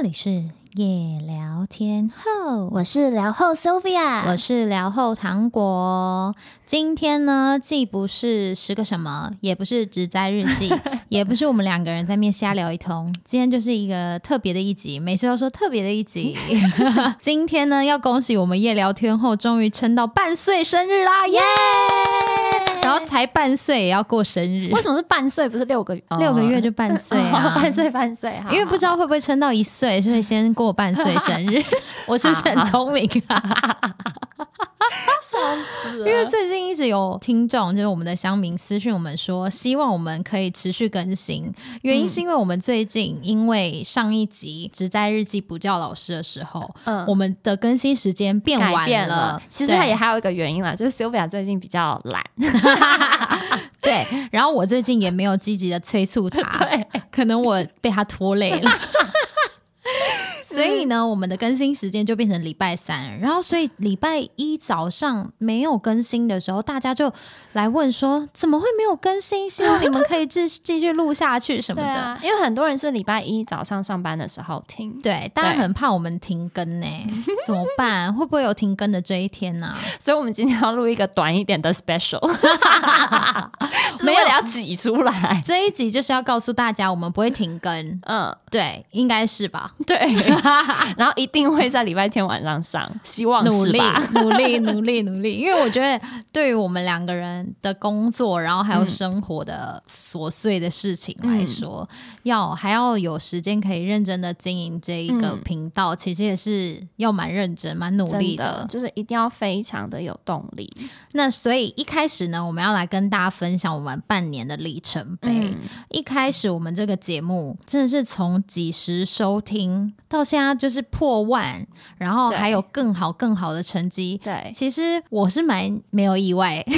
这里是夜聊天后，我是聊后 Sylvia，我是聊后糖果。今天呢，既不是十个什么，也不是植栽日记，也不是我们两个人在面瞎聊一通。今天就是一个特别的一集，每次都说特别的一集。今天呢，要恭喜我们夜聊天后终于撑到半岁生日啦，耶！然后才半岁也要过生日，为什么是半岁不是六个月？六个月就半岁啊，半岁半岁，因为不知道会不会撑到一岁，所以先过半岁生日。我是不是很聪明啊？笑死！因为最近一直有听众，就是我们的乡民私讯我们说，希望我们可以持续更新。原因是因为我们最近因为上一集《只在日记》不叫老师的时候，嗯，我们的更新时间变晚了。其实它也还有一个原因啦，就是 Sylvia 最近比较懒。对，然后我最近也没有积极的催促他，可能我被他拖累了。所以呢，我们的更新时间就变成礼拜三，然后所以礼拜一早上没有更新的时候，大家就来问说怎么会没有更新？希望你们可以继继续录下去什么的。因为很多人是礼拜一早上上班的时候听，对，大家很怕我们停更呢，怎么办？会不会有停更的这一天呢？所以我们今天要录一个短一点的 special，没有要挤出来。这一集就是要告诉大家，我们不会停更。嗯，对，应该是吧？对。然后一定会在礼拜天晚上上，希望努力努力 努力努力，因为我觉得对于我们两个人的工作，然后还有生活的琐碎的事情来说，要还要有时间可以认真的经营这一个频道，其实也是要蛮认真、蛮努力的，就是一定要非常的有动力。那所以一开始呢，我们要来跟大家分享我们半年的里程碑。一开始我们这个节目真的是从几十收听到。现在就是破万，然后还有更好更好的成绩。对，其实我是蛮没有意外。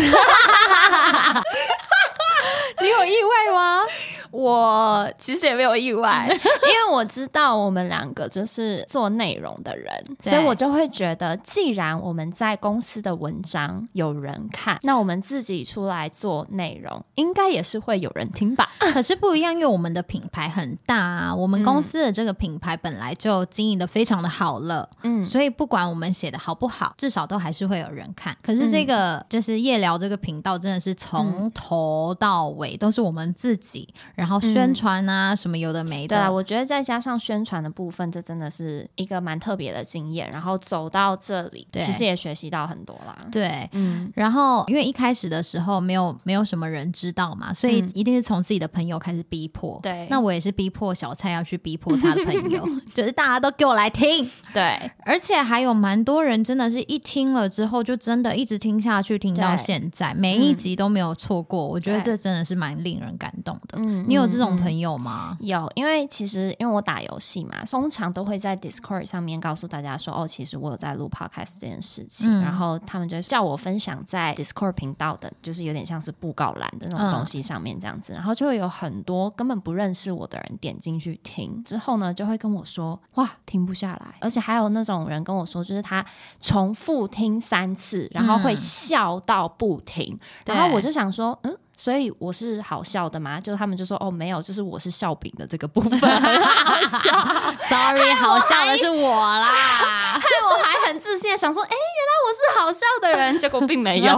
我其实也没有意外，因为我知道我们两个就是做内容的人，所以我就会觉得，既然我们在公司的文章有人看，那我们自己出来做内容，应该也是会有人听吧？可是不一样，因为我们的品牌很大啊，我们公司的这个品牌本来就经营的非常的好了，嗯，所以不管我们写的好不好，至少都还是会有人看。可是这个就是夜聊这个频道，真的是从头到尾都是我们自己。然后宣传啊，什么有的没的。对啊，我觉得再加上宣传的部分，这真的是一个蛮特别的经验。然后走到这里，其实也学习到很多啦。对，嗯。然后因为一开始的时候没有没有什么人知道嘛，所以一定是从自己的朋友开始逼迫。对，那我也是逼迫小蔡要去逼迫他的朋友，就是大家都给我来听。对，而且还有蛮多人真的是一听了之后，就真的一直听下去，听到现在，每一集都没有错过。我觉得这真的是蛮令人感动的。嗯。你有这种朋友吗？有，因为其实因为我打游戏嘛，通常都会在 Discord 上面告诉大家说，哦，其实我有在录 Podcast 这件事情，然后他们就叫我分享在 Discord 频道的，就是有点像是布告栏的那种东西上面这样子，然后就会有很多根本不认识我的人点进去听，之后呢就会跟我说，哇，停不下来，而且还有那种人跟我说，就是他重复听三次，然后会笑到不停，然后我就想说，嗯。所以我是好笑的吗？就他们就说哦没有，就是我是笑柄的这个部分 好笑。Sorry，好笑的是我啦。害我还很自信想说，哎，原来我是好笑的人，结果并没有。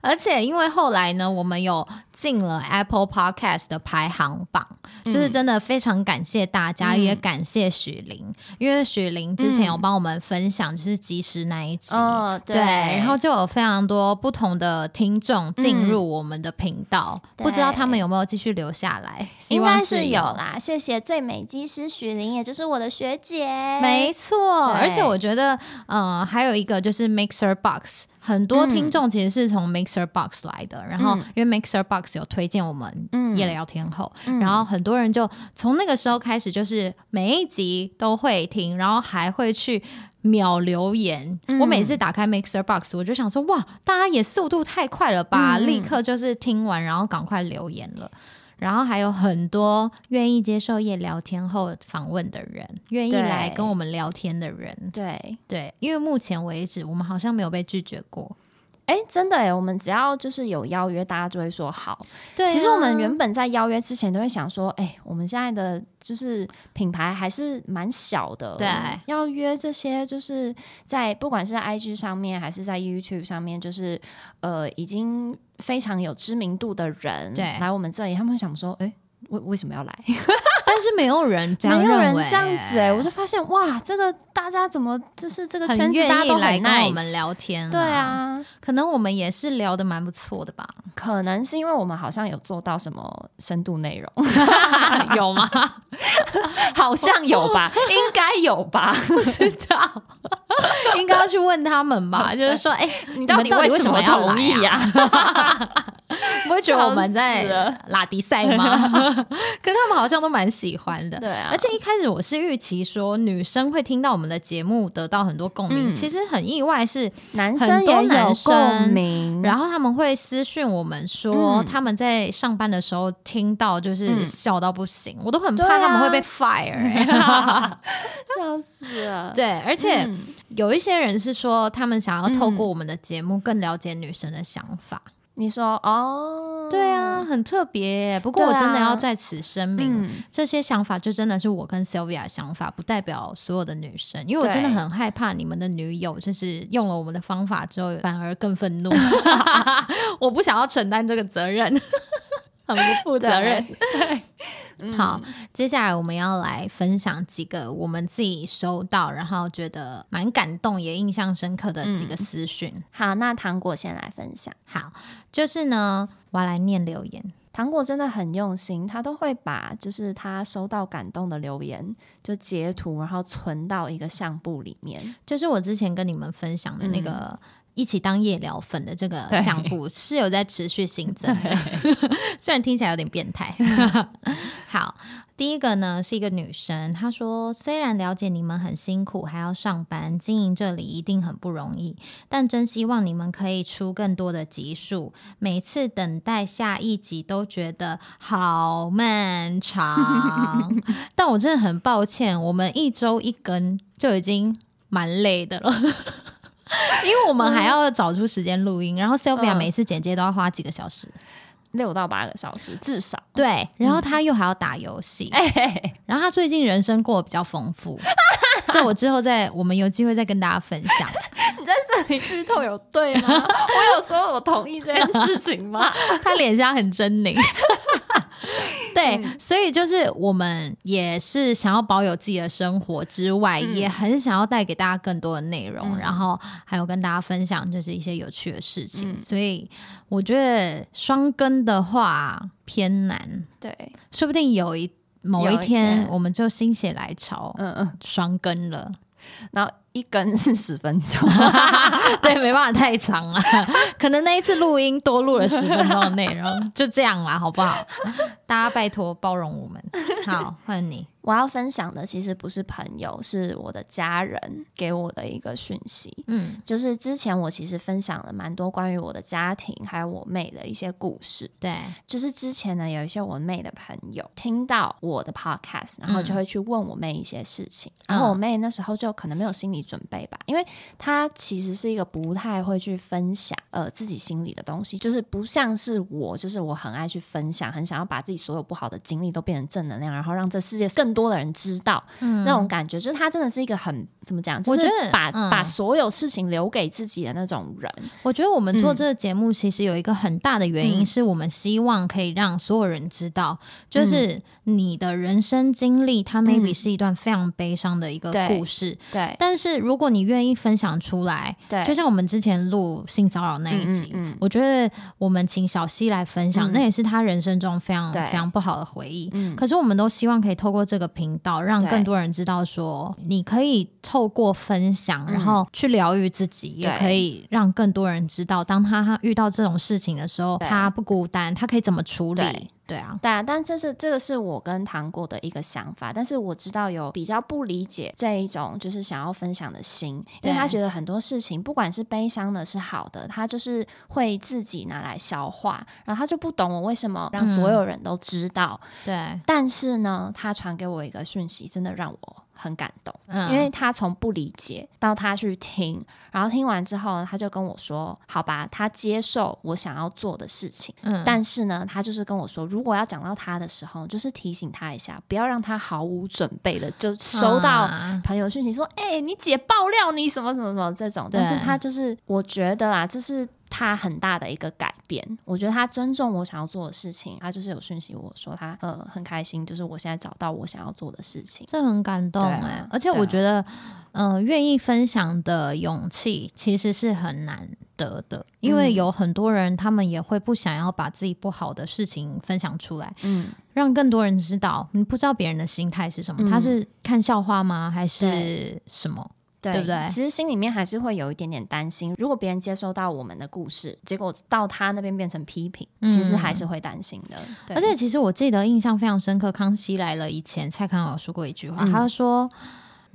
而且因为后来呢，我们有。进了 Apple Podcast 的排行榜，就是真的非常感谢大家，也感谢许玲，因为许玲之前有帮我们分享，就是即时那一集，对，然后就有非常多不同的听众进入我们的频道，不知道他们有没有继续留下来？应该是有啦，谢谢最美机师许玲，也就是我的学姐，没错，而且我觉得，嗯，还有一个就是 Mixer Box。很多听众其实是从 Mixer Box 来的，然后因为 Mixer Box 有推荐我们夜聊天后，然后很多人就从那个时候开始，就是每一集都会听，然后还会去秒留言。我每次打开 Mixer Box，我就想说，哇，大家也速度太快了吧，立刻就是听完，然后赶快留言了。然后还有很多愿意接受夜聊天后访问的人，愿意来跟我们聊天的人，对。对，因为目前为止我们好像没有被拒绝过。哎，真的哎，我们只要就是有邀约，大家就会说好。对，其实我们原本在邀约之前都会想说，哎，我们现在的就是品牌还是蛮小的，对，要约这些就是在不管是在 IG 上面还是在 YouTube 上面，就是呃已经非常有知名度的人来我们这里，他们会想说，哎。为为什么要来？但是没有人这样，没有人这样子哎，我就发现哇，这个大家怎么就是这个圈子大家都来跟我们聊天？对啊，可能我们也是聊的蛮不错的吧？可能是因为我们好像有做到什么深度内容，有吗？好像有吧，应该有吧？不知道，应该要去问他们吧？就是说，哎，你到底为什么要同意呀？不会觉得我们在拉迪赛吗？可是他们好像都蛮喜欢的，对啊。而且一开始我是预期说女生会听到我们的节目得到很多共鸣，其实很意外是男生也有共鸣，然后他们会私讯我们说他们在上班的时候听到就是笑到不行，我都很怕他们会被 fire，笑死了。对，而且有一些人是说他们想要透过我们的节目更了解女生的想法。你说哦，对啊，很特别。不过我真的要在此声明，这些想法就真的是我跟 Sylvia 想法，不代表所有的女生。因为我真的很害怕你们的女友就是用了我们的方法之后，反而更愤怒。我不想要承担这个责任，很不负责任。好，接下来我们要来分享几个我们自己收到，然后觉得蛮感动也印象深刻的几个私讯。好，那糖果先来分享。好，就是呢，我要来念留言。糖果真的很用心，他都会把就是他收到感动的留言就截图，然后存到一个相簿里面。就是我之前跟你们分享的那个。一起当夜聊粉的这个项目是有在持续新增的，虽然听起来有点变态。好，第一个呢是一个女生，她说：“虽然了解你们很辛苦，还要上班经营这里一定很不容易，但真希望你们可以出更多的集数。每次等待下一集都觉得好漫长，但我真的很抱歉，我们一周一更就已经蛮累的了。” 因为我们还要找出时间录音，然后 Sylvia 每次剪接都要花几个小时，六到八个小时至少。对，然后他又还要打游戏，然后他最近人生过得比较丰富，这我之后再我们有机会再跟大家分享。你在这里剧透有对吗？我有说我同意这件事情吗？他脸上很狰狞。对，所以就是我们也是想要保有自己的生活之外，也很想要带给大家更多的内容，然后还有跟大家分享就是一些有趣的事情。所以我觉得双更的话偏难，对，说不定有一某一天我们就心血来潮，嗯嗯，双更了，然后。一根 是十分钟，对，没办法太长了，可能那一次录音多录了十分钟的内容，就这样啦，好不好？大家拜托包容我们。好，换你。我要分享的其实不是朋友，是我的家人给我的一个讯息。嗯，就是之前我其实分享了蛮多关于我的家庭还有我妹的一些故事。对，就是之前呢有一些我妹的朋友听到我的 podcast，然后就会去问我妹一些事情。然后我妹那时候就可能没有心理准备吧，因为她其实是一个不太会去分享呃自己心里的东西，就是不像是我，就是我很爱去分享，很想要把自己所有不好的经历都变成正能量，然后让这世界更。多的人知道嗯那种感觉，就是他真的是一个很怎么讲？我觉得把把所有事情留给自己的那种人。我觉得我们做这个节目，其实有一个很大的原因，是我们希望可以让所有人知道，就是你的人生经历，它 maybe 是一段非常悲伤的一个故事。对，但是如果你愿意分享出来，对，就像我们之前录性骚扰那一集，我觉得我们请小溪来分享，那也是他人生中非常非常不好的回忆。可是我们都希望可以透过这个。频道让更多人知道，说你可以透过分享，然后去疗愈自己，也可以让更多人知道，当他遇到这种事情的时候，他不孤单，他可以怎么处理。对啊，对啊，但这是这个是我跟糖果的一个想法，但是我知道有比较不理解这一种就是想要分享的心，因为他觉得很多事情不管是悲伤的是好的，他就是会自己拿来消化，然后他就不懂我为什么让所有人都知道。对，但是呢，他传给我一个讯息，真的让我很感动，因为他从不理解到他去听，然后听完之后，他就跟我说：“好吧，他接受我想要做的事情。”嗯，但是呢，他就是跟我说，如果要讲到他的时候，就是提醒他一下，不要让他毫无准备的就收到朋友讯息说：“哎，你姐爆料你什么什么什么这种。”但是他就是，我觉得啦，这是。他很大的一个改变，我觉得他尊重我想要做的事情，他就是有讯息我说他呃很开心，就是我现在找到我想要做的事情，这很感动哎，而且我觉得嗯愿意分享的勇气其实是很难得的，因为有很多人他们也会不想要把自己不好的事情分享出来，嗯，让更多人知道，你不知道别人的心态是什么，他是看笑话吗，还是什么？对不对？其实心里面还是会有一点点担心，如果别人接收到我们的故事，结果到他那边变成批评，其实还是会担心的。而且，其实我记得印象非常深刻，康熙来了以前，蔡康永说过一句话，他说。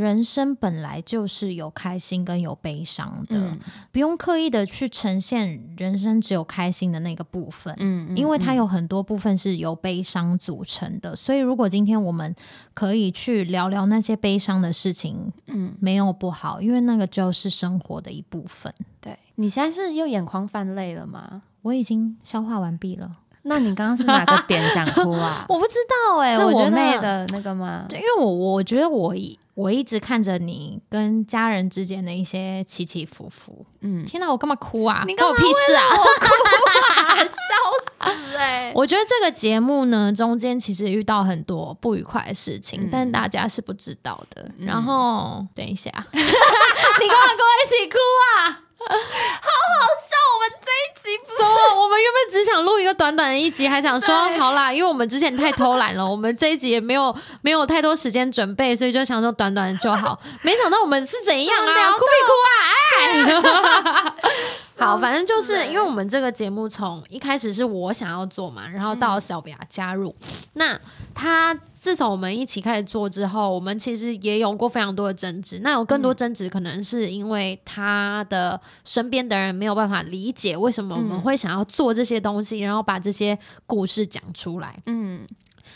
人生本来就是有开心跟有悲伤的，不用刻意的去呈现人生只有开心的那个部分，嗯，因为它有很多部分是由悲伤组成的。所以，如果今天我们可以去聊聊那些悲伤的事情，嗯，没有不好，因为那个就是生活的一部分。对你现在是又眼眶泛泪了吗？我已经消化完毕了。那你刚刚是哪个点想哭啊？我不知道哎，是我妹的那个吗？对，因为我我觉得我一我一直看着你跟家人之间的一些起起伏伏。嗯，天哪，我干嘛哭啊？你关我屁事啊！我 哭啊笑死哎！我觉得这个节目呢，中间其实遇到很多不愉快的事情，但大家是不知道的。然后等一下，你干嘛跟我一起哭啊？好好笑！我们这一集不是我们原本只想录一个短短的一集，还想说好啦，因为我们之前太偷懒了，我们这一集也没有没有太多时间准备，所以就想说短短的就好。没想到我们是怎样啊？哭没哭啊？哎，好，反正就是因为我们这个节目从一开始是我想要做嘛，然后到小比亚加入，那他。自从我们一起开始做之后，我们其实也有过非常多的争执。那有更多争执，可能是因为他的身边的人没有办法理解为什么我们会想要做这些东西，然后把这些故事讲出来。嗯，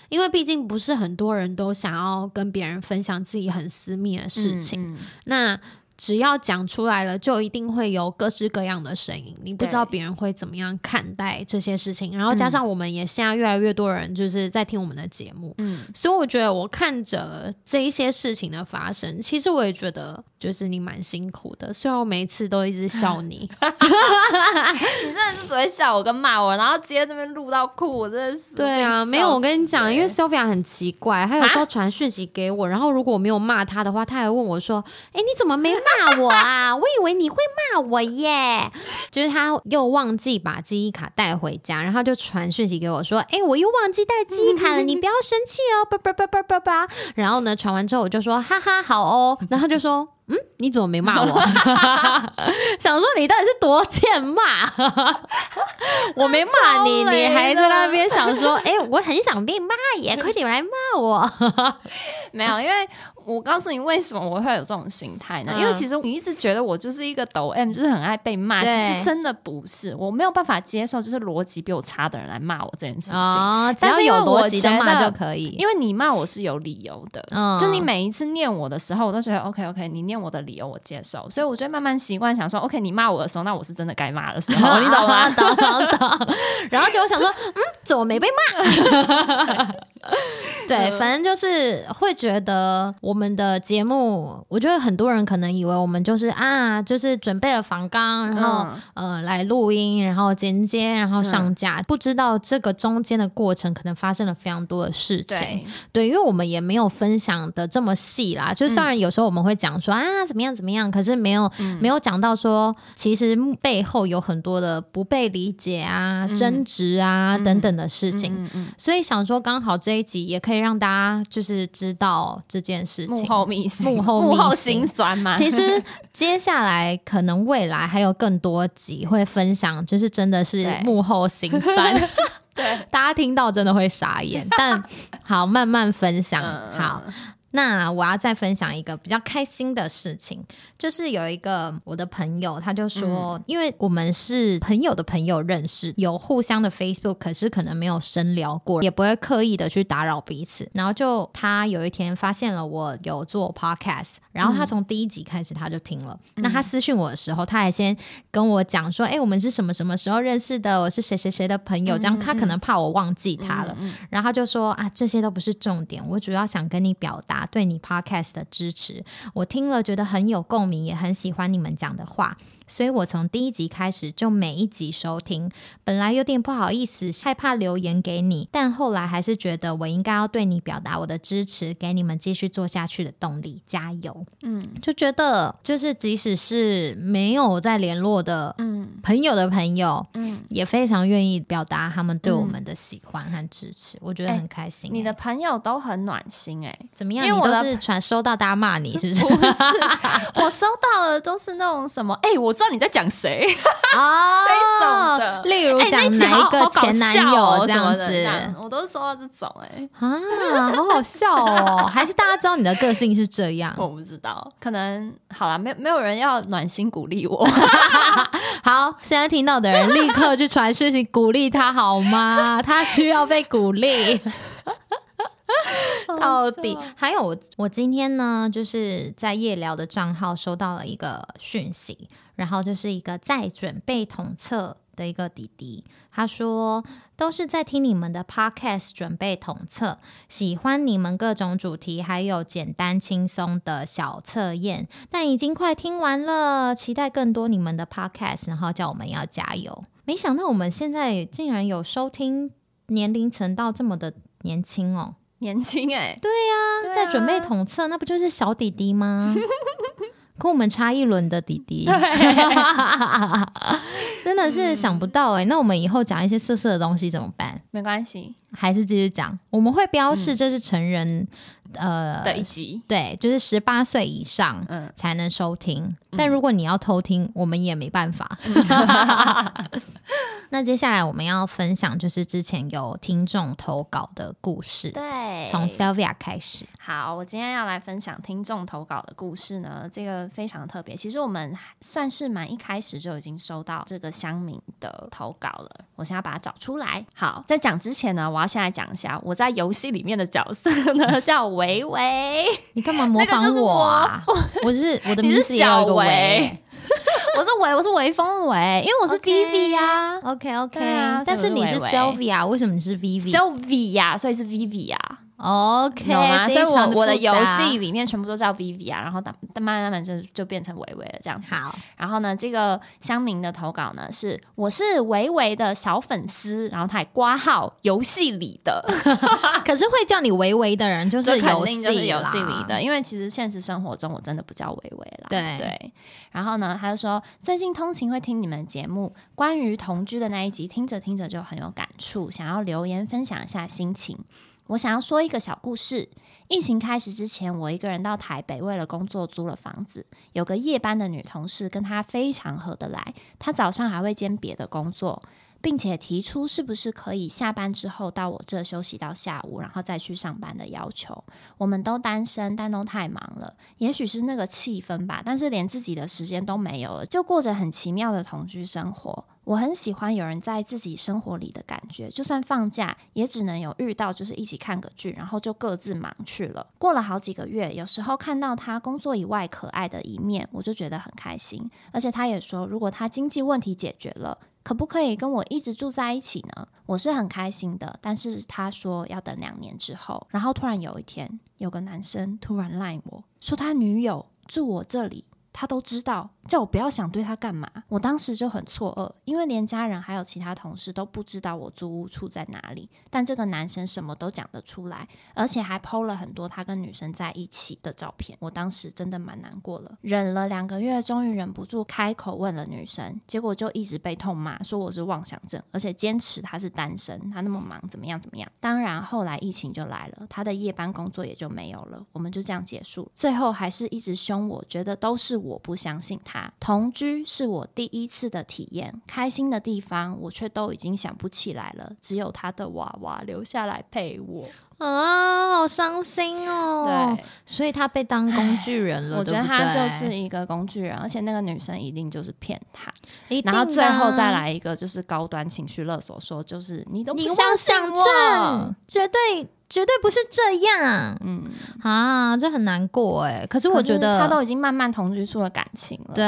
因为毕竟不是很多人都想要跟别人分享自己很私密的事情。那只要讲出来了，就一定会有各式各样的声音。你不知道别人会怎么样看待这些事情，然后加上我们也现在越来越多人就是在听我们的节目，嗯，所以我觉得我看着这一些事情的发生，其实我也觉得就是你蛮辛苦的。虽然我每一次都一直笑你，你真的是只会笑我跟骂我，然后直接那边录到哭，我真的是对啊，没有我跟你讲，因为 Sophia 很奇怪，她有时候传讯息给我，然后如果我没有骂她的话，她还问我说：“哎，你怎么没？”骂我啊！我以为你会骂我耶。就是他又忘记把记忆卡带回家，然后就传讯息给我说：“哎，我又忘记带记忆卡了，你不要生气哦。”叭叭叭叭叭叭。然后呢，传完之后我就说：“哈哈，好哦。”然后就说。嗯，你怎么没骂我？想说你到底是多欠骂？我没骂你，你还在那边想说，哎，我很想被骂耶，快点来骂我。没有，因为我告诉你为什么我会有这种心态呢？因为其实你一直觉得我就是一个抖 M，就是很爱被骂。其实真的不是，我没有办法接受，就是逻辑比我差的人来骂我这件事情。哦，只要有逻辑的骂就可以。因为你骂我是有理由的，嗯就你每一次念我的时候，我都觉得 OK OK，你念。我的理由我接受，所以我就慢慢习惯想说，OK，你骂我的时候，那我是真的该骂的时候，你懂吗？懂懂懂。然后就我想说，嗯，怎么没被骂？对，反正就是会觉得我们的节目，我觉得很多人可能以为我们就是啊，就是准备了仿纲，然后呃来录音，然后剪接，然后上架，不知道这个中间的过程可能发生了非常多的事情。对，因为我们也没有分享的这么细啦，就虽然有时候我们会讲说啊怎么样怎么样，可是没有没有讲到说其实背后有很多的不被理解啊、争执啊等等的事情。所以想说刚好这一集也可以。让大家就是知道这件事情幕后秘幕后幕后心酸嘛。其实接下来可能未来还有更多集会分享，就是真的是幕后心酸。对，大家听到真的会傻眼。但好，慢慢分享。好。那我要再分享一个比较开心的事情，就是有一个我的朋友，他就说，因为我们是朋友的朋友认识，有互相的 Facebook，可是可能没有深聊过，也不会刻意的去打扰彼此。然后就他有一天发现了我有做 Podcast，然后他从第一集开始他就听了。那他私讯我的时候，他还先跟我讲说：“哎，我们是什么什么时候认识的？我是谁谁谁的朋友。”这样他可能怕我忘记他了，然后他就说：“啊，这些都不是重点，我主要想跟你表达对你 Podcast 的支持。我听了觉得很有共鸣，也很喜欢你们讲的话。”所以我从第一集开始就每一集收听，本来有点不好意思，害怕留言给你，但后来还是觉得我应该要对你表达我的支持，给你们继续做下去的动力，加油！嗯，就觉得就是即使是没有在联络的，嗯，朋友的朋友，嗯，也非常愿意表达他们对我们的喜欢和支持，我觉得很开心。你的朋友都很暖心哎，怎么样？你都是传收到大家骂你是不是？不是，我收到的都是那种什么？哎，我。知道你在讲谁啊？这种的，例如讲哪一个前男友这样子，我都是说到这种哎啊，好好笑哦！还是大家知道你的个性是这样？我不知道，可能好了，没没有人要暖心鼓励我。好，现在听到的人立刻去传讯息鼓励他好吗？他需要被鼓励。到底还有我，我今天呢，就是在夜聊的账号收到了一个讯息，然后就是一个在准备统测的一个弟弟，他说都是在听你们的 podcast 准备统测，喜欢你们各种主题，还有简单轻松的小测验，但已经快听完了，期待更多你们的 podcast，然后叫我们要加油。没想到我们现在竟然有收听年龄层到这么的年轻哦。年轻哎，对呀，在准备统测，那不就是小弟弟吗？跟我们差一轮的弟弟，真的是想不到哎。那我们以后讲一些色色的东西怎么办？没关系，还是继续讲。我们会标示这是成人。呃，的一集对，就是十八岁以上嗯才能收听，但如果你要偷听，我们也没办法。那接下来我们要分享就是之前有听众投稿的故事，对，从 Sylvia 开始。好，我今天要来分享听众投稿的故事呢，这个非常特别。其实我们算是蛮一开始就已经收到这个乡民的投稿了，我现在把它找出来。好，在讲之前呢，我要先来讲一下我在游戏里面的角色呢，叫维。维维，你干嘛模仿我啊？我是我的名字有一个维，我是维，我是维风维，因为我是 Vivi 呀。OK OK，但是你是 Sylvia，为什么你是 Vivi？Sylvia，所以是 Vivi 啊。OK，所以我我的游戏里面全部都叫 Vivi 啊，然后慢慢慢慢就就变成维维了这样子。好，然后呢，这个乡民的投稿呢是我是维维的小粉丝，然后他还挂号游戏里的，可是会叫你维维的人就是游戏就是游戏里的，因为其实现实生活中我真的不叫维维啦。对对，然后呢，他就说最近通勤会听你们节目，关于同居的那一集，听着听着就很有感触，想要留言分享一下心情。我想要说一个小故事。疫情开始之前，我一个人到台北，为了工作租了房子。有个夜班的女同事，跟她非常合得来。她早上还会兼别的工作，并且提出是不是可以下班之后到我这休息到下午，然后再去上班的要求。我们都单身，但都太忙了。也许是那个气氛吧，但是连自己的时间都没有了，就过着很奇妙的同居生活。我很喜欢有人在自己生活里的感觉，就算放假也只能有遇到，就是一起看个剧，然后就各自忙去了。过了好几个月，有时候看到他工作以外可爱的一面，我就觉得很开心。而且他也说，如果他经济问题解决了，可不可以跟我一直住在一起呢？我是很开心的。但是他说要等两年之后。然后突然有一天，有个男生突然赖我说他女友住我这里。他都知道，叫我不要想对他干嘛。我当时就很错愕，因为连家人还有其他同事都不知道我租屋处在哪里。但这个男生什么都讲得出来，而且还 PO 了很多他跟女生在一起的照片。我当时真的蛮难过了，忍了两个月，终于忍不住开口问了女生，结果就一直被痛骂，说我是妄想症，而且坚持他是单身，他那么忙，怎么样怎么样。当然后来疫情就来了，他的夜班工作也就没有了，我们就这样结束。最后还是一直凶我，觉得都是。我不相信他，他，同居是我第一次的体验，开心的地方我却都已经想不起来了，只有他的娃娃留下来陪我。啊，好伤心哦！对，所以他被当工具人了。我觉得他就是一个工具人，而且那个女生一定就是骗他，然后最后再来一个就是高端情绪勒索，说就是你都不相信我，绝对。绝对不是这样，嗯啊，这很难过哎。可是我觉得他都已经慢慢同居出了感情了，对，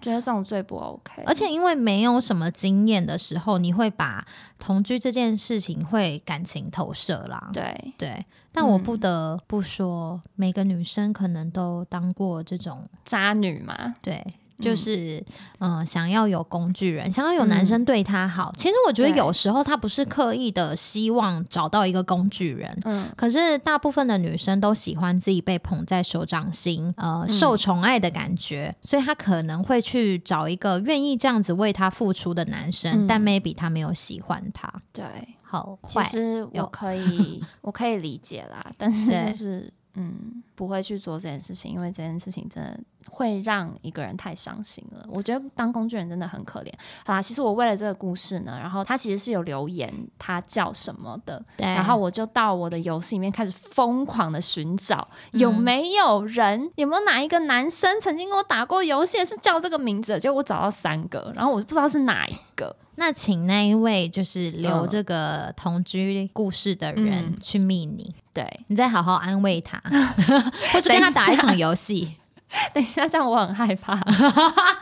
觉得这种最不 OK。而且因为没有什么经验的时候，你会把同居这件事情会感情投射啦，对对。但我不得不说，每个女生可能都当过这种渣女嘛，对。就是嗯，想要有工具人，想要有男生对她好。其实我觉得有时候她不是刻意的希望找到一个工具人，嗯，可是大部分的女生都喜欢自己被捧在手掌心，呃，受宠爱的感觉，所以她可能会去找一个愿意这样子为她付出的男生，但 maybe 他没有喜欢她。对，好，其实我可以，我可以理解啦，但是就是嗯，不会去做这件事情，因为这件事情真的。会让一个人太伤心了。我觉得当工具人真的很可怜。好啦，其实我为了这个故事呢，然后他其实是有留言，他叫什么的？然后我就到我的游戏里面开始疯狂的寻找，有没有人，有没有哪一个男生曾经跟我打过游戏是叫这个名字？结果我找到三个，然后我不知道是哪一个。那请那一位就是留这个同居故事的人去密你，对你再好好安慰他，或者跟他打一场游戏。等一下，这样我很害怕，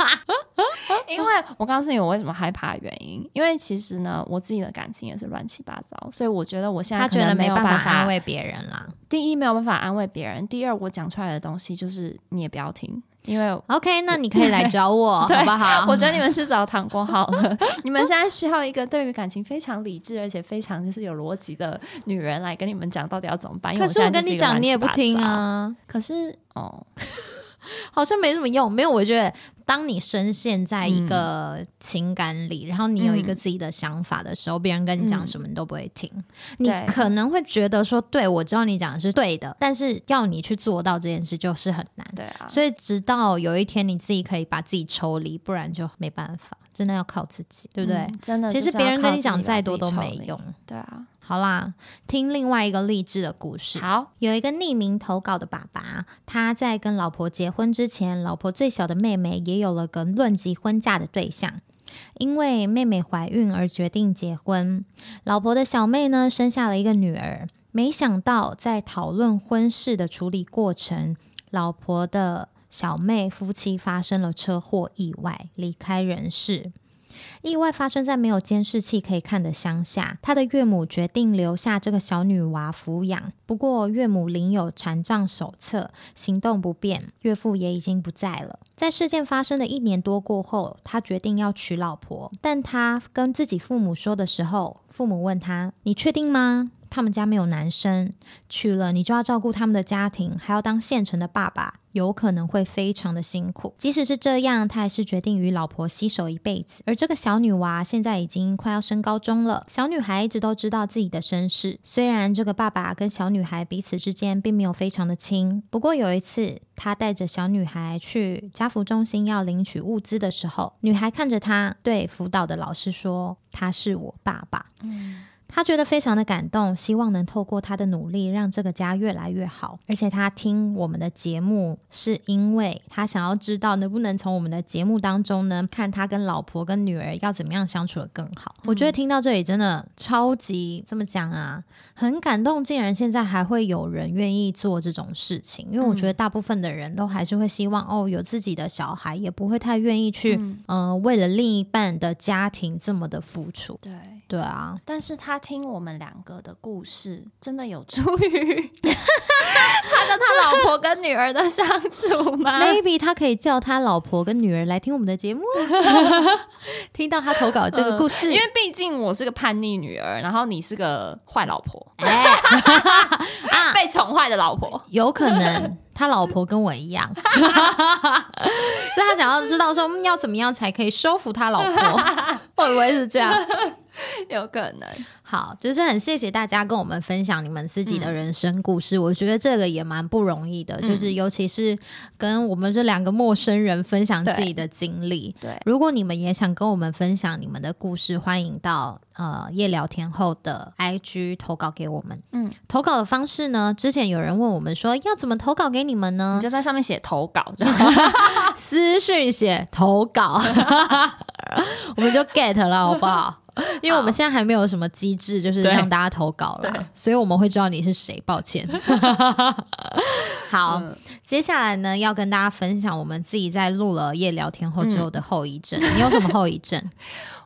因为我告诉你我为什么害怕的原因。因为其实呢，我自己的感情也是乱七八糟，所以我觉得我现在他觉得没办法安慰别人啦。第一，没有办法安慰别人；第二，我讲出来的东西就是你也不要听，因为 OK，那你可以来找我，好不好？我觉得你们去找糖果好了。你们现在需要一个对于感情非常理智而且非常就是有逻辑的女人来跟你们讲到底要怎么办。可是我跟你讲，你也不听啊。可是哦。好像没什么用，没有。我觉得，当你深陷在一个情感里，然后你有一个自己的想法的时候，别人跟你讲什么你都不会听。你可能会觉得说，对我知道你讲的是对的，但是要你去做到这件事就是很难。对啊，所以直到有一天你自己可以把自己抽离，不然就没办法，真的要靠自己，对不对？真的，其实别人跟你讲再多都没用。对啊。好啦，听另外一个励志的故事。好，有一个匿名投稿的爸爸，他在跟老婆结婚之前，老婆最小的妹妹也有了个论及婚嫁的对象。因为妹妹怀孕而决定结婚。老婆的小妹呢，生下了一个女儿。没想到在讨论婚事的处理过程，老婆的小妹夫妻发生了车祸意外，离开人世。意外发生在没有监视器可以看的乡下，他的岳母决定留下这个小女娃抚养。不过岳母领有残障手册，行动不便，岳父也已经不在了。在事件发生的一年多过后，他决定要娶老婆，但他跟自己父母说的时候，父母问他：“你确定吗？”他们家没有男生，娶了你就要照顾他们的家庭，还要当现成的爸爸，有可能会非常的辛苦。即使是这样，他还是决定与老婆携手一辈子。而这个小女娃现在已经快要升高中了，小女孩一直都知道自己的身世。虽然这个爸爸跟小女孩彼此之间并没有非常的亲，不过有一次，他带着小女孩去家福中心要领取物资的时候，女孩看着他，对辅导的老师说：“他是我爸爸。”嗯。他觉得非常的感动，希望能透过他的努力让这个家越来越好。而且他听我们的节目，是因为他想要知道能不能从我们的节目当中呢，看他跟老婆跟女儿要怎么样相处的更好。我觉得听到这里真的超级这么讲啊，很感动。竟然现在还会有人愿意做这种事情，因为我觉得大部分的人都还是会希望哦，有自己的小孩，也不会太愿意去嗯，为了另一半的家庭这么的付出。对。对啊，但是他听我们两个的故事，真的有助于 他跟他老婆跟女儿的相处吗？Maybe 他可以叫他老婆跟女儿来听我们的节目，听到他投稿这个故事，因为毕竟我是个叛逆女儿，然后你是个坏老婆，被宠坏的老婆，有可能他老婆跟我一样，所以他想要知道说要怎么样才可以收服他老婆，会不会是这样？有可能。好，就是很谢谢大家跟我们分享你们自己的人生故事，我觉得这个也蛮不容易的，就是尤其是跟我们这两个陌生人分享自己的经历。对，如果你们也想跟我们分享你们的故事，欢迎到呃夜聊天后的 IG 投稿给我们。嗯，投稿的方式呢，之前有人问我们说要怎么投稿给你们呢？你就在上面写投稿，私讯写投稿，我们就 get 了，好不好？因为我们现在还没有什么机制，就是让大家投稿了，所以我们会知道你是谁。抱歉。好，接下来呢，要跟大家分享我们自己在录了夜聊天后之后的后遗症。你有什么后遗症？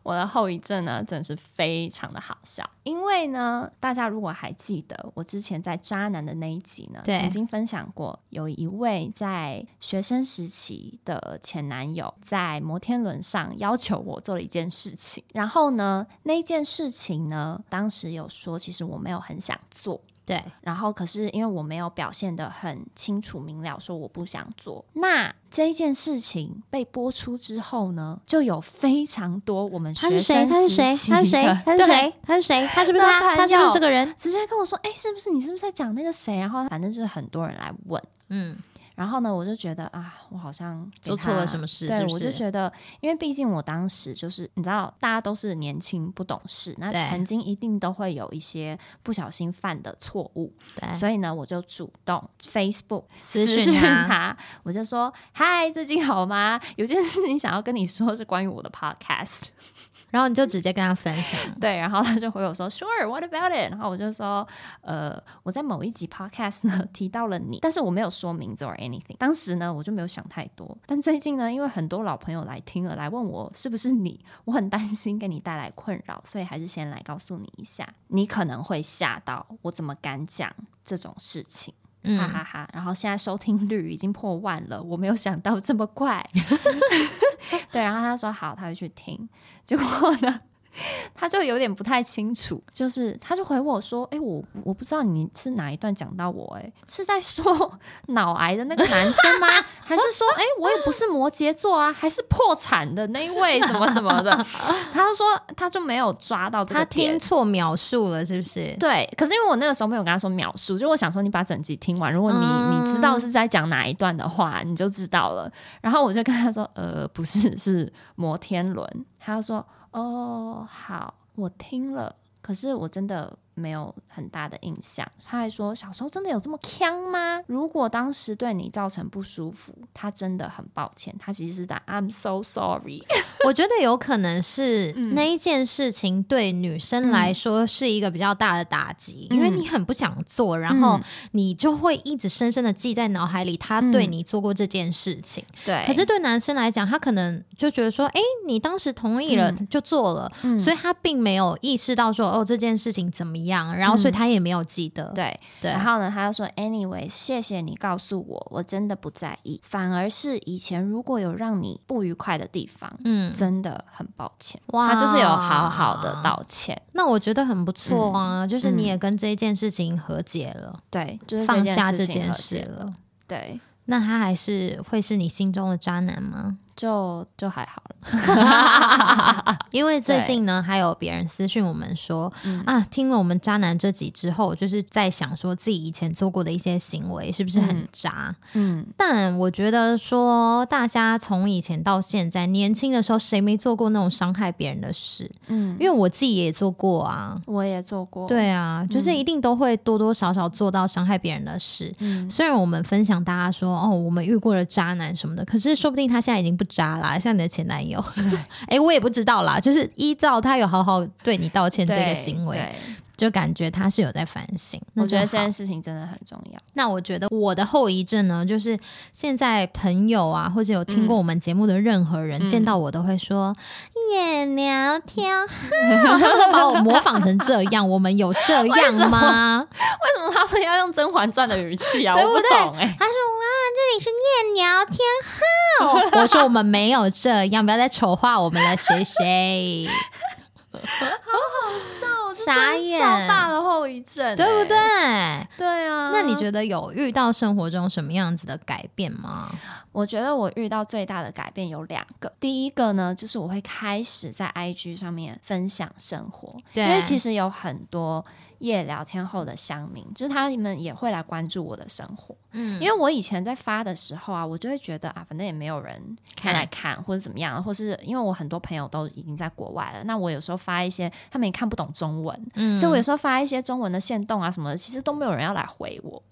我的后遗症呢，真的是非常的好笑，因为呢，大家如果还记得我之前在渣男的那一集呢，曾经分享过，有一位在学生时期的前男友在摩天轮上要求我做了一件事情，然后呢，那件事情呢，当时有说，其实我没有很想做。对，然后可是因为我没有表现的很清楚明了，说我不想做。那这一件事情被播出之后呢，就有非常多我们他是谁？他是谁？他是谁？他是谁？他是谁？他是不是他？他是不是这个人？直接跟我说，哎，是不是你？是不是在讲那个谁？然后反正就是很多人来问，嗯。然后呢，我就觉得啊，我好像做错了什么事。对，我就觉得，因为毕竟我当时就是，你知道，大家都是年轻不懂事，那曾经一定都会有一些不小心犯的错误。对，所以呢，我就主动 Facebook 私讯他，我就说：“嗨，最近好吗？有件事情想要跟你说，是关于我的 Podcast。”然后你就直接跟他分享，对，然后他就回我说，Sure，What about it？然后我就说，呃，我在某一集 Podcast 呢提到了你，但是我没有说名字 or anything。当时呢，我就没有想太多。但最近呢，因为很多老朋友来听了，来问我是不是你，我很担心给你带来困扰，所以还是先来告诉你一下，你可能会吓到，我怎么敢讲这种事情？哈哈哈！然后现在收听率已经破万了，我没有想到这么快。对，然后他说好，他会去听。结果呢？他就有点不太清楚，就是他就回我说：“哎，我我不知道你是哪一段讲到我，哎，是在说 脑癌的那个男生吗？还是说，哎，我也不是摩羯座啊，还是破产的那一位什么什么的？” 他就说他就没有抓到这个，他听错描述了，是不是？对，可是因为我那个时候没有跟他说描述，就我想说你把整集听完，如果你你知道是在讲哪一段的话，你就知道了。然后我就跟他说：“呃，不是，是摩天轮。”他说。哦，好，我听了，可是我真的。没有很大的印象，他还说小时候真的有这么呛吗？如果当时对你造成不舒服，他真的很抱歉。他其实是打 I'm so sorry。我觉得有可能是那一件事情对女生来说是一个比较大的打击，因为你很不想做，然后你就会一直深深的记在脑海里，他对你做过这件事情。对，可是对男生来讲，他可能就觉得说，哎，你当时同意了就做了，所以他并没有意识到说，哦，这件事情怎么。样，然后所以他也没有记得，对对。然后呢，他就说：“Anyway，谢谢你告诉我，我真的不在意。反而是以前如果有让你不愉快的地方，嗯，真的很抱歉。哇，他就是有好好的道歉。那我觉得很不错啊，就是你也跟这一件事情和解了，对，就是放下这件事了。对，那他还是会是你心中的渣男吗？就就还好了，因为最近呢，还有别人私讯我们说啊，听了我们渣男这集之后，就是在想说自己以前做过的一些行为是不是很渣？嗯，但我觉得说大家从以前到现在，年轻的时候谁没做过那种伤害别人的事？嗯，因为我自己也做过啊，我也做过，对啊，就是一定都会多多少少做到伤害别人的事。嗯，虽然我们分享大家说哦，我们遇过了渣男什么的，可是说不定他现在已经不。渣啦，像你的前男友，哎，我也不知道啦，就是依照他有好好对你道歉这个行为。就感觉他是有在反省，我觉得这件事情真的很重要。那我觉得我的后遗症呢，就是现在朋友啊，或者有听过我们节目的任何人见到我都会说“夜聊天”，他们都把我模仿成这样。我们有这 样吗？为什么他们要用《甄嬛传》的语气啊？我不懂哎。他说：“哇，这里是夜聊天哈。”我说：“我们没有这样，不要再丑化我们了，谁谁。”好好笑。傻眼，超大的后遗症，对不对？对啊。那你觉得有遇到生活中什么样子的改变吗？我觉得我遇到最大的改变有两个。第一个呢，就是我会开始在 IG 上面分享生活，因为其实有很多夜聊天后的乡民，就是他们也会来关注我的生活。嗯，因为我以前在发的时候啊，我就会觉得啊，反正也没有人看来看或者怎么样，或是因为我很多朋友都已经在国外了，那我有时候发一些他们也看不懂中文，嗯，所以我有时候发一些中文的线动啊什么的，其实都没有人要来回我，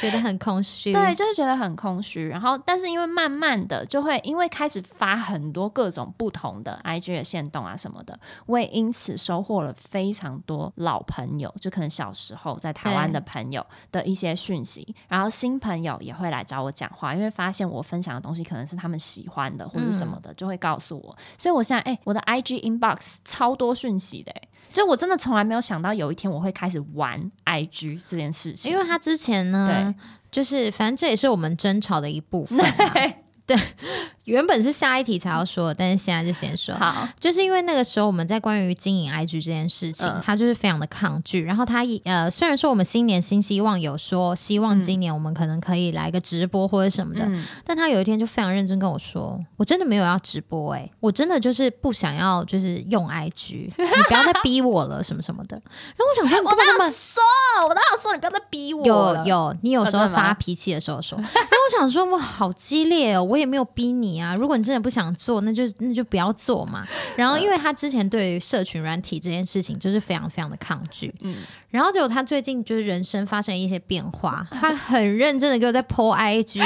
觉得很空虚，对，就是觉得很空虚。然后，但是因为慢慢的就会因为开始发很多各种不同的 IG 的线动啊什么的，我也因此收获了非常多老朋友，就可能小时候在台湾的朋友的一些讯息，然后新朋友也会来找我讲话，因为发现我分享的东西可能是他们喜欢的或者什么的，就会告诉我。所以我现在哎，我的 IG inbox 超多讯息的，就我真的从来没有想到有一天我会开始玩 IG 这件事情，因为他之前呢，就是反正这也是我们争吵的一部分。对，原本是下一题才要说，但是现在就先说。好，就是因为那个时候我们在关于经营 IG 这件事情，他就是非常的抗拒。然后他呃，虽然说我们新年新希望有说希望今年我们可能可以来个直播或者什么的，但他有一天就非常认真跟我说：“我真的没有要直播，哎，我真的就是不想要就是用 IG，你不要再逼我了，什么什么的。”然后我想说，我哪有说，我哪有说你不要再逼我？有有，你有时候发脾气的时候说。然后我想说，我，好激烈哦。我也没有逼你啊，如果你真的不想做，那就那就不要做嘛。然后，因为他之前对于社群软体这件事情就是非常非常的抗拒，嗯。然后结果他最近就是人生发生一些变化，他很认真的给我在 po IG。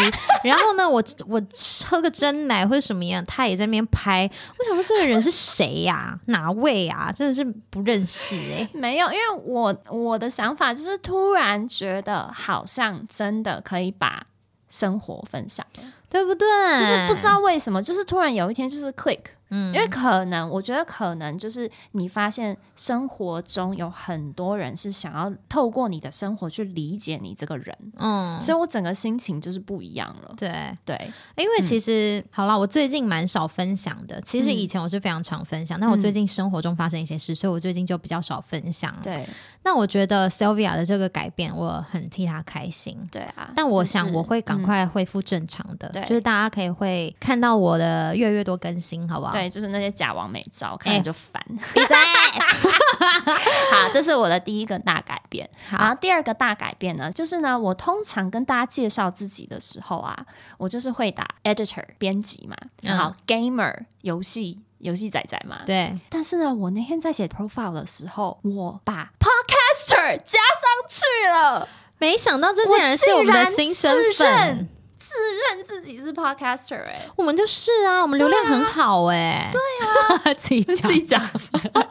然后呢，我我喝个真奶或者什么样，他也在那边拍。我想说这个人是谁呀？哪位啊？真的是不认识哎。没有，因为我我的想法就是突然觉得好像真的可以把生活分享。对不对？就是不知道为什么，就是突然有一天就是 click。嗯，因为可能，我觉得可能就是你发现生活中有很多人是想要透过你的生活去理解你这个人，嗯，所以我整个心情就是不一样了。对对，因为其实好了，我最近蛮少分享的。其实以前我是非常常分享，但我最近生活中发生一些事，所以我最近就比较少分享。对，那我觉得 Sylvia 的这个改变，我很替她开心。对啊，但我想我会赶快恢复正常的，就是大家可以会看到我的越来越多更新，好不好？对，就是那些假王美照，看着就烦。闭嘴！好，这是我的第一个大改变。然后第二个大改变呢，就是呢，我通常跟大家介绍自己的时候啊，我就是会打 editor 编辑嘛，然后 gamer 游戏游戏仔仔嘛。对。但是呢，我那天在写 profile 的时候，我把 podcaster 加上去了。没想到这竟然是我们的新身份。自认自己是 podcaster 哎，我们就是啊，我们流量很好哎，对啊，自己讲。自己讲，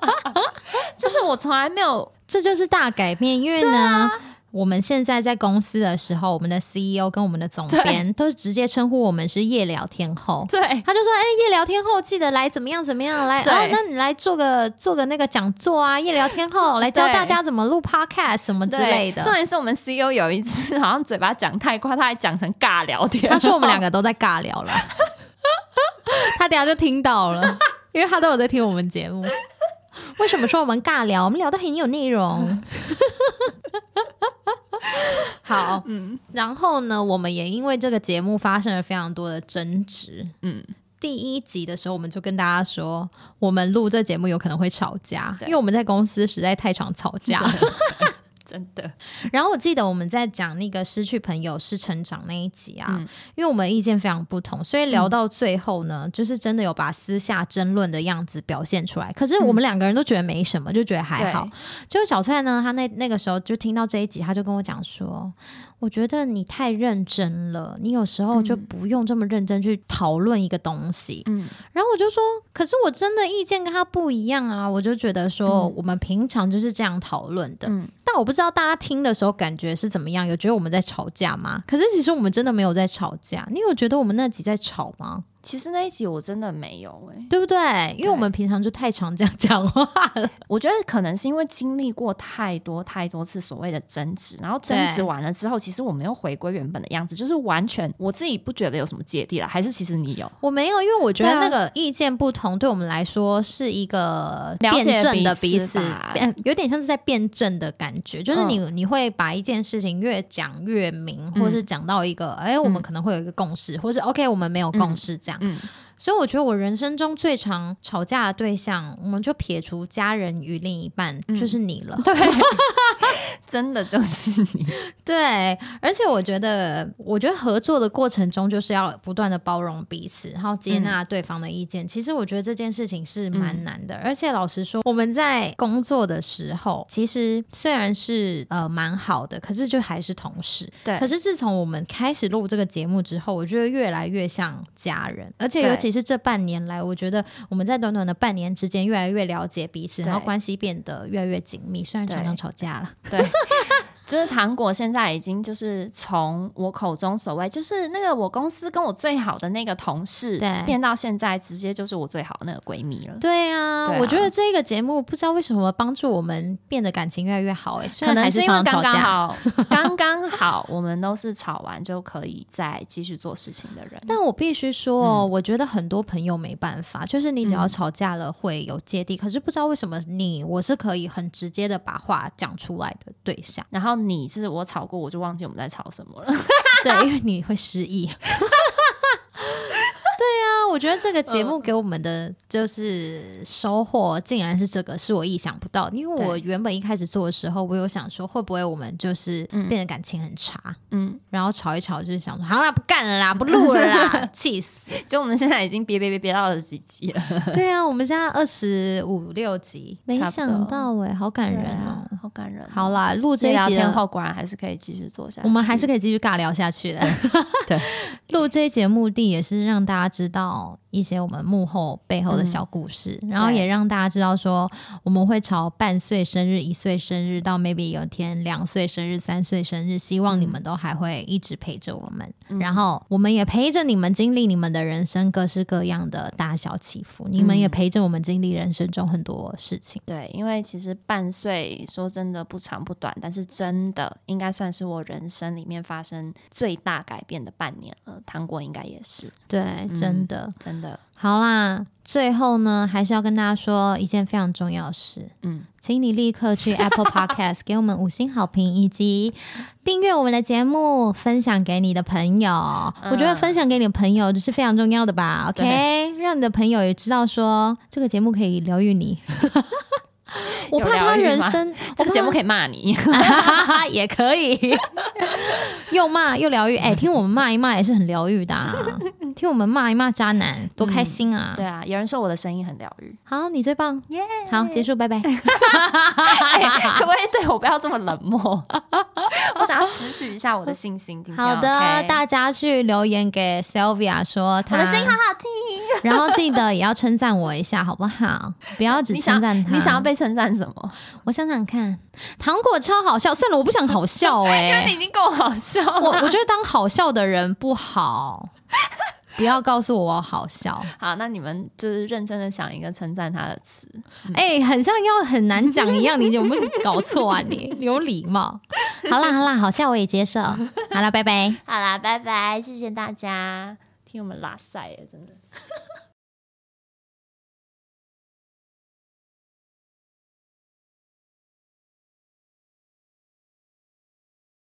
就是我从来没有，这就是大改变，因为呢。我们现在在公司的时候，我们的 CEO 跟我们的总编都是直接称呼我们是夜聊天后。对，他就说：“哎，夜聊天后记得来怎么样怎么样来哦，那你来做个做个那个讲座啊，夜聊天后 来教大家怎么录 Podcast 什么之类的。”重点是我们 CEO 有一次好像嘴巴讲太快，他还讲成尬聊天。他说我们两个都在尬聊了，他等下就听到了，因为他都有在听我们节目。为什么说我们尬聊？我们聊的很有内容。好，嗯，然后呢，我们也因为这个节目发生了非常多的争执。嗯，第一集的时候，我们就跟大家说，我们录这节目有可能会吵架，因为我们在公司实在太常吵架。真的，然后我记得我们在讲那个失去朋友是成长那一集啊，因为我们意见非常不同，所以聊到最后呢，就是真的有把私下争论的样子表现出来。可是我们两个人都觉得没什么，就觉得还好。就小蔡呢，他那那个时候就听到这一集，他就跟我讲说。我觉得你太认真了，你有时候就不用这么认真去讨论一个东西。嗯，然后我就说，可是我真的意见跟他不一样啊！我就觉得说，我们平常就是这样讨论的。嗯，但我不知道大家听的时候感觉是怎么样，有觉得我们在吵架吗？可是其实我们真的没有在吵架。你有觉得我们那集在吵吗？其实那一集我真的没有哎，对不对？因为我们平常就太常这样讲话了。我觉得可能是因为经历过太多太多次所谓的争执，然后争执完了之后，其实我们又回归原本的样子，就是完全我自己不觉得有什么芥蒂了。还是其实你有？我没有，因为我觉得那个意见不同，对我们来说是一个辩证的彼此，有点像是在辩证的感觉。就是你你会把一件事情越讲越明，或是讲到一个，哎，我们可能会有一个共识，或是 OK，我们没有共识这样。嗯，所以我觉得我人生中最常吵架的对象，我们就撇除家人与另一半，就是你了。对。真的就是你，对，而且我觉得，我觉得合作的过程中就是要不断的包容彼此，然后接纳对方的意见。其实我觉得这件事情是蛮难的，而且老实说，我们在工作的时候，其实虽然是呃蛮好的，可是就还是同事。对。可是自从我们开始录这个节目之后，我觉得越来越像家人，而且尤其是这半年来，我觉得我们在短短的半年之间越来越了解彼此，然后关系变得越来越紧密。虽然常常吵架了，对。就是糖果现在已经就是从我口中所谓就是那个我公司跟我最好的那个同事，对，变到现在直接就是我最好的那个闺蜜了。对啊，我觉得这个节目不知道为什么帮助我们变得感情越来越好哎，可能是因为 刚刚好，刚刚好，我们都是吵完就可以再继续做事情的人。但我必须说哦，我觉得很多朋友没办法，就是你只要吵架了会有芥蒂，可是不知道为什么你我是可以很直接的把话讲出来的对象，然后。你是我吵过，我就忘记我们在吵什么了。对，因为你会失忆。我觉得这个节目给我们的就是收获，竟然是这个，是我意想不到。因为我原本一开始做的时候，我有想说，会不会我们就是变得感情很差，嗯，然后吵一吵，就是想说，好啦，不干了啦，不录了啦，气死！就我们现在已经憋憋憋憋到二十几集了。对啊，我们现在二十五六集，没想到哎，好感人哦，好感人。好啦，录这一集后，果然还是可以继续做下去。我们还是可以继续尬聊下去的。对，录这一节目的也是让大家。知道 all 一些我们幕后背后的小故事，然后也让大家知道说，我们会朝半岁生日、一岁生日到 maybe 有天两岁生日、三岁生日，希望你们都还会一直陪着我们，然后我们也陪着你们经历你们的人生各式各样的大小起伏，你们也陪着我们经历人生中很多事情。对，因为其实半岁说真的不长不短，但是真的应该算是我人生里面发生最大改变的半年了。糖果应该也是对。真的，真的好啦！最后呢，还是要跟大家说一件非常重要的事，嗯，请你立刻去 Apple Podcast 给我们五星好评，以及订阅我们的节目，分享给你的朋友。我觉得分享给你的朋友就是非常重要的吧？OK，让你的朋友也知道说这个节目可以疗愈你。我怕他人生，这个节目可以骂你，也可以，又骂又疗愈。哎，听我们骂一骂也是很疗愈的，听我们骂一骂渣男，多开心啊！对啊，有人说我的声音很疗愈。好，你最棒，耶！好，结束，拜拜。可不可以对我不要这么冷漠？我想要拾取一下我的信心。好的，大家去留言给 Sylvia 说，我的声音好好听，然后记得也要称赞我一下，好不好？不要只称赞他，你想要被。称赞什么？我想想看，糖果超好笑。算了，我不想好笑 哎，因为你已经够好笑。我我觉得当好笑的人不好，不要告诉我好笑。好，那你们就是认真的想一个称赞他的词。哎，很像要很难讲一样，你有没有搞错啊？你有礼貌。好啦好啦，好笑我也接受。好啦，拜拜。好啦，拜拜，谢谢大家听我们拉塞，真的。